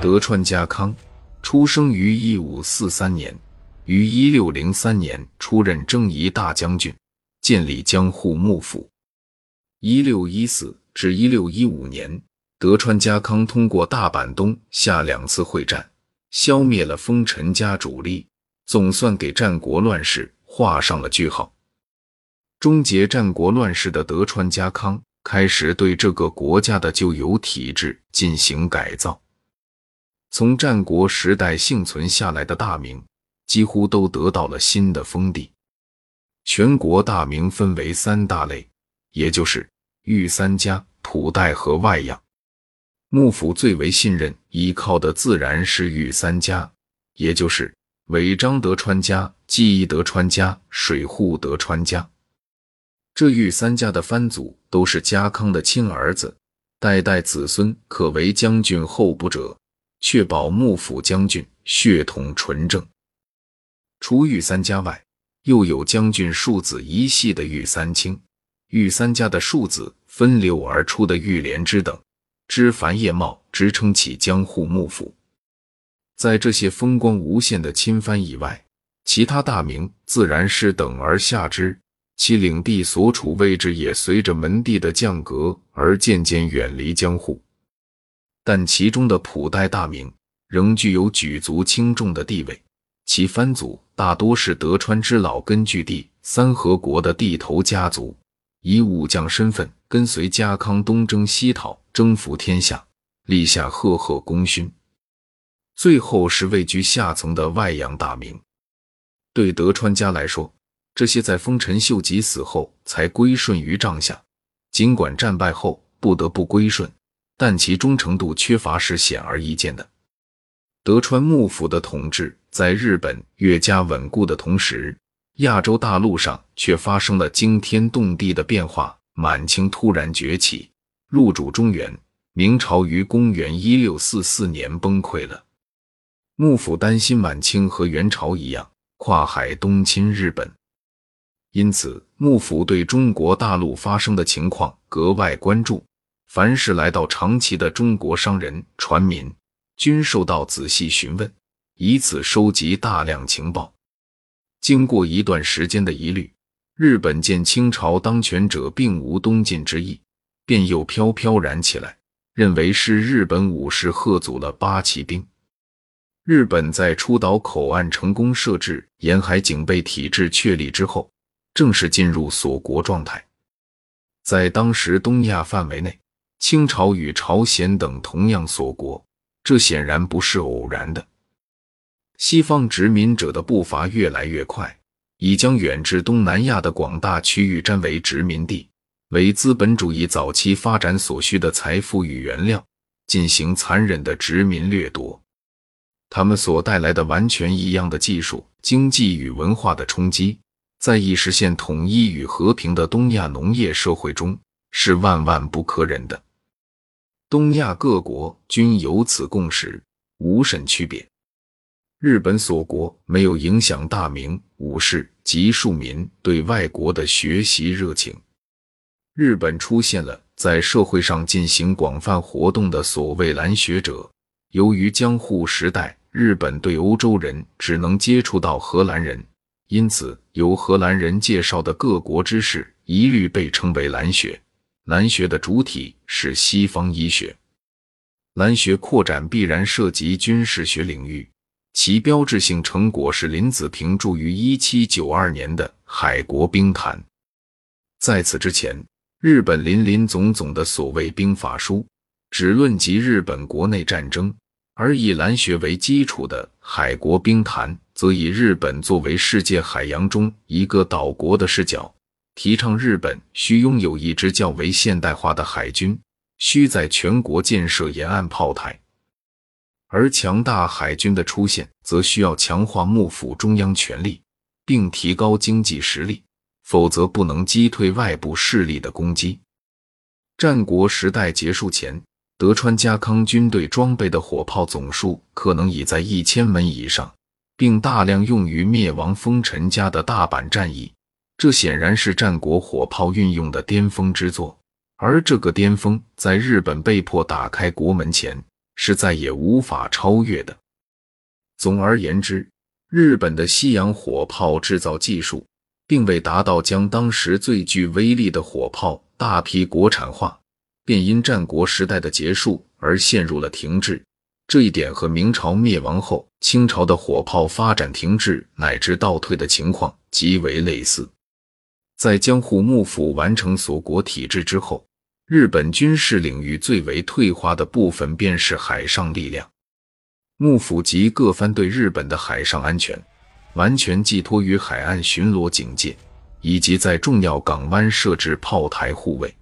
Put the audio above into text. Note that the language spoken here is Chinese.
德川家康出生于一五四三年，于一六零三年出任征夷大将军，建立江户幕府。一六一四至一六一五年，德川家康通过大阪东下两次会战，消灭了丰臣家主力，总算给战国乱世画上了句号。终结战国乱世的德川家康开始对这个国家的旧有体制进行改造。从战国时代幸存下来的大名，几乎都得到了新的封地。全国大名分为三大类，也就是御三家、普代和外养。幕府最为信任、依靠的自然是御三家，也就是尾张德川家、纪伊德川家、水户德川家。这御三家的藩祖都是家康的亲儿子，代代子孙可为将军候补者，确保幕府将军血统纯正。除御三家外，又有将军庶子一系的玉三卿、御三家的庶子分流而出的玉莲之等，枝繁叶茂，支撑起江户幕府。在这些风光无限的亲藩以外，其他大名自然是等而下之。其领地所处位置也随着门第的降格而渐渐远离江户，但其中的普代大名仍具有举足轻重的地位。其藩祖大多是德川之老根据地三河国的地头家族，以武将身份跟随家康东征西讨，征服天下，立下赫赫功勋。最后是位居下层的外养大名，对德川家来说。这些在丰臣秀吉死后才归顺于帐下，尽管战败后不得不归顺，但其忠诚度缺乏是显而易见的。德川幕府的统治在日本越加稳固的同时，亚洲大陆上却发生了惊天动地的变化。满清突然崛起，入主中原，明朝于公元一六四四年崩溃了。幕府担心满清和元朝一样跨海东侵日本。因此，幕府对中国大陆发生的情况格外关注。凡是来到长崎的中国商人、船民，均受到仔细询问，以此收集大量情报。经过一段时间的疑虑，日本见清朝当权者并无东进之意，便又飘飘然起来，认为是日本武士喝阻了八旗兵。日本在出岛口岸成功设置沿海警备体制确立之后。正式进入锁国状态，在当时东亚范围内，清朝与朝鲜等同样锁国，这显然不是偶然的。西方殖民者的步伐越来越快，已将远至东南亚的广大区域占为殖民地，为资本主义早期发展所需的财富与原料进行残忍的殖民掠夺。他们所带来的完全异样的技术、经济与文化的冲击。在已实现统一与和平的东亚农业社会中，是万万不可忍的。东亚各国均有此共识，无甚区别。日本锁国没有影响大明武士及庶民对外国的学习热情。日本出现了在社会上进行广泛活动的所谓蓝学者。由于江户时代，日本对欧洲人只能接触到荷兰人。因此，由荷兰人介绍的各国知识一律被称为蓝学。蓝学的主体是西方医学。蓝学扩展必然涉及军事学领域，其标志性成果是林子平著于1792年的《海国兵谈》。在此之前，日本林林总总的所谓兵法书，只论及日本国内战争。而以蓝学为基础的《海国兵谈》，则以日本作为世界海洋中一个岛国的视角，提倡日本需拥有一支较为现代化的海军，需在全国建设沿岸炮台。而强大海军的出现，则需要强化幕府中央权力，并提高经济实力，否则不能击退外部势力的攻击。战国时代结束前。德川家康军队装备的火炮总数可能已在一千门以上，并大量用于灭亡丰臣家的大阪战役。这显然是战国火炮运用的巅峰之作。而这个巅峰，在日本被迫打开国门前，是再也无法超越的。总而言之，日本的西洋火炮制造技术并未达到将当时最具威力的火炮大批国产化，便因战国时代的结束而陷入了停滞。这一点和明朝灭亡后清朝的火炮发展停滞乃至倒退的情况极为类似。在江户幕府完成锁国体制之后，日本军事领域最为退化的部分便是海上力量。幕府及各藩对日本的海上安全完全寄托于海岸巡逻警戒，以及在重要港湾设置炮台护卫。